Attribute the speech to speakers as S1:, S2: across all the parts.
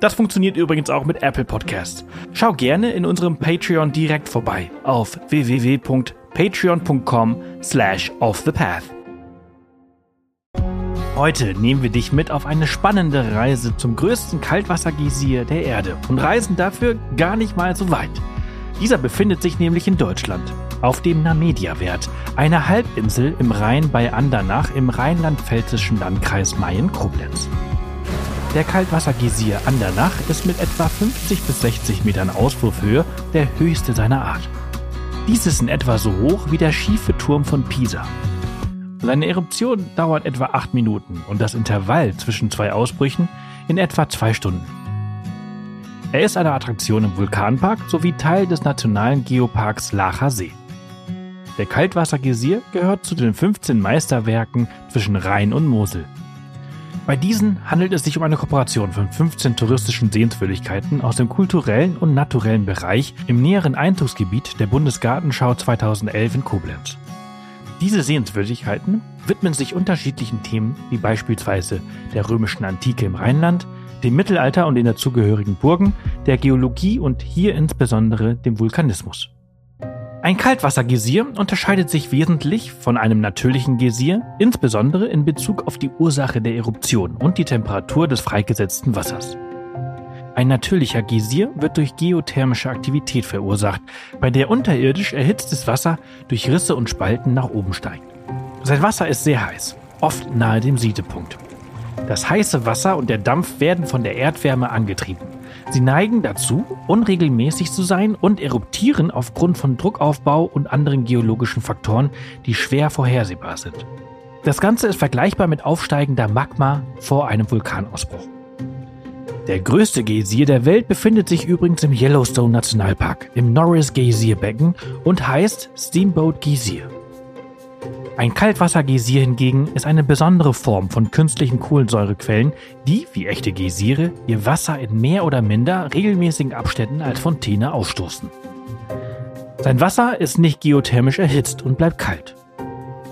S1: Das funktioniert übrigens auch mit Apple Podcasts. Schau gerne in unserem Patreon direkt vorbei auf www.patreon.com slash offthepath. Heute nehmen wir dich mit auf eine spannende Reise zum größten Kaltwassergeysir der Erde und reisen dafür gar nicht mal so weit. Dieser befindet sich nämlich in Deutschland, auf dem Namedia-Wert, einer Halbinsel im Rhein bei Andernach im rheinland-pfälzischen Landkreis Mayen-Koblenz. Der Kaltwassergeysir Andernach ist mit etwa 50 bis 60 Metern Auswurfhöhe der höchste seiner Art. Dies ist in etwa so hoch wie der schiefe Turm von Pisa. Seine Eruption dauert etwa 8 Minuten und das Intervall zwischen zwei Ausbrüchen in etwa 2 Stunden. Er ist eine Attraktion im Vulkanpark sowie Teil des nationalen Geoparks Lacher See. Der Kaltwassergeysir gehört zu den 15 Meisterwerken zwischen Rhein und Mosel. Bei diesen handelt es sich um eine Kooperation von 15 touristischen Sehenswürdigkeiten aus dem kulturellen und naturellen Bereich im näheren Einzugsgebiet der Bundesgartenschau 2011 in Koblenz. Diese Sehenswürdigkeiten widmen sich unterschiedlichen Themen wie beispielsweise der römischen Antike im Rheinland, dem Mittelalter und den dazugehörigen Burgen, der Geologie und hier insbesondere dem Vulkanismus. Ein Kaltwassergeysir unterscheidet sich wesentlich von einem natürlichen Geysir, insbesondere in Bezug auf die Ursache der Eruption und die Temperatur des freigesetzten Wassers. Ein natürlicher Geysir wird durch geothermische Aktivität verursacht, bei der unterirdisch erhitztes Wasser durch Risse und Spalten nach oben steigt. Sein Wasser ist sehr heiß, oft nahe dem Siedepunkt. Das heiße Wasser und der Dampf werden von der Erdwärme angetrieben. Sie neigen dazu, unregelmäßig zu sein und eruptieren aufgrund von Druckaufbau und anderen geologischen Faktoren, die schwer vorhersehbar sind. Das Ganze ist vergleichbar mit aufsteigender Magma vor einem Vulkanausbruch. Der größte Geysir der Welt befindet sich übrigens im Yellowstone Nationalpark, im Norris Geysir Becken und heißt Steamboat Geysir. Ein Kaltwassergeysir hingegen ist eine besondere Form von künstlichen Kohlensäurequellen, die, wie echte Geysire, ihr Wasser in mehr oder minder regelmäßigen Abständen als Fontäne ausstoßen. Sein Wasser ist nicht geothermisch erhitzt und bleibt kalt.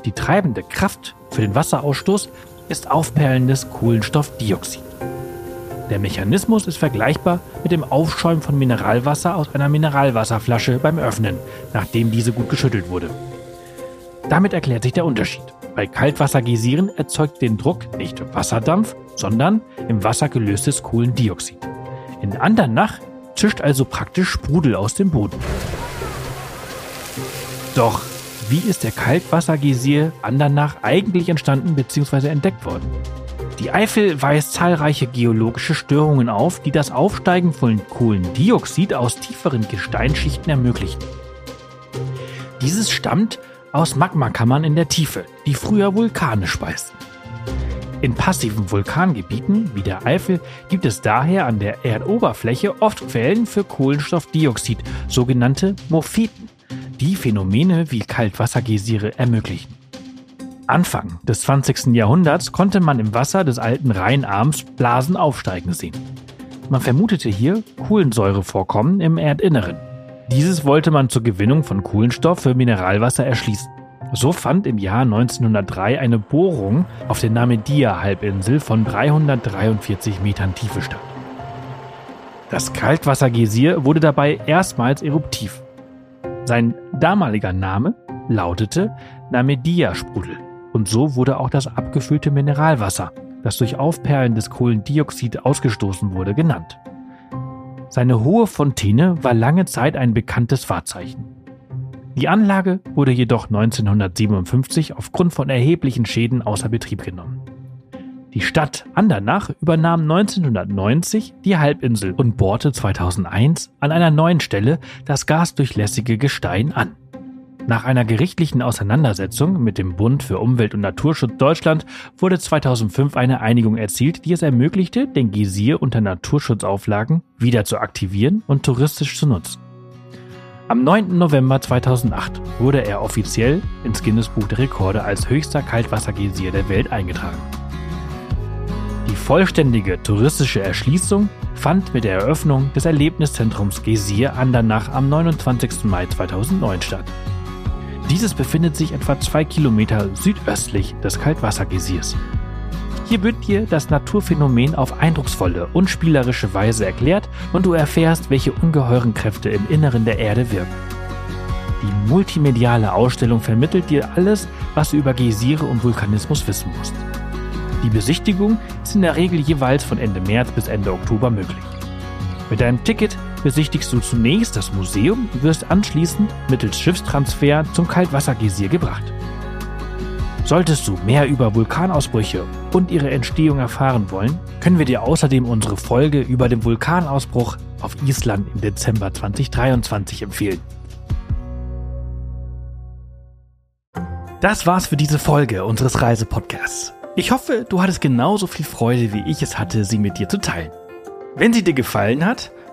S1: Die treibende Kraft für den Wasserausstoß ist aufperlendes Kohlenstoffdioxid. Der Mechanismus ist vergleichbar mit dem Aufschäumen von Mineralwasser aus einer Mineralwasserflasche beim Öffnen, nachdem diese gut geschüttelt wurde. Damit erklärt sich der Unterschied. Bei Kaltwassergeysiren erzeugt den Druck nicht Wasserdampf, sondern im Wasser gelöstes Kohlendioxid. In Andernach zischt also praktisch Sprudel aus dem Boden. Doch wie ist der Kaltwassergeysir Andernach eigentlich entstanden bzw. entdeckt worden? Die Eifel weist zahlreiche geologische Störungen auf, die das Aufsteigen von Kohlendioxid aus tieferen Gesteinsschichten ermöglichen. Dieses stammt aus Magmakammern in der Tiefe, die früher Vulkane speisten. In passiven Vulkangebieten wie der Eifel gibt es daher an der Erdoberfläche oft Quellen für Kohlenstoffdioxid, sogenannte Mophiten, die Phänomene wie Kaltwassergeysire ermöglichen. Anfang des 20. Jahrhunderts konnte man im Wasser des alten Rheinarms Blasen aufsteigen sehen. Man vermutete hier Kohlensäurevorkommen im Erdinneren. Dieses wollte man zur Gewinnung von Kohlenstoff für Mineralwasser erschließen. So fand im Jahr 1903 eine Bohrung auf der Namedia-Halbinsel von 343 Metern Tiefe statt. Das Kaltwassergeysir wurde dabei erstmals eruptiv. Sein damaliger Name lautete Namedia-Sprudel und so wurde auch das abgefüllte Mineralwasser, das durch Aufperlen des Kohlendioxid ausgestoßen wurde, genannt. Seine hohe Fontäne war lange Zeit ein bekanntes Wahrzeichen. Die Anlage wurde jedoch 1957 aufgrund von erheblichen Schäden außer Betrieb genommen. Die Stadt Andernach übernahm 1990 die Halbinsel und bohrte 2001 an einer neuen Stelle das gasdurchlässige Gestein an. Nach einer gerichtlichen Auseinandersetzung mit dem Bund für Umwelt und Naturschutz Deutschland wurde 2005 eine Einigung erzielt, die es ermöglichte, den Geysir unter Naturschutzauflagen wieder zu aktivieren und touristisch zu nutzen. Am 9. November 2008 wurde er offiziell ins Guinness Buch der Rekorde als höchster Kaltwassergeysir der Welt eingetragen. Die vollständige touristische Erschließung fand mit der Eröffnung des Erlebniszentrums Geysir Andernach am 29. Mai 2009 statt. Dieses befindet sich etwa zwei Kilometer südöstlich des Kaltwassergeysirs. Hier wird dir das Naturphänomen auf eindrucksvolle und spielerische Weise erklärt und du erfährst, welche ungeheuren Kräfte im Inneren der Erde wirken. Die multimediale Ausstellung vermittelt dir alles, was du über Geysire und Vulkanismus wissen musst. Die Besichtigung ist in der Regel jeweils von Ende März bis Ende Oktober möglich. Mit deinem Ticket besichtigst du zunächst das Museum und wirst anschließend mittels Schiffstransfer zum Kaltwassergeysir gebracht. Solltest du mehr über Vulkanausbrüche und ihre Entstehung erfahren wollen, können wir dir außerdem unsere Folge über den Vulkanausbruch auf Island im Dezember 2023 empfehlen. Das war's für diese Folge unseres Reisepodcasts. Ich hoffe, du hattest genauso viel Freude, wie ich es hatte, sie mit dir zu teilen. Wenn sie dir gefallen hat,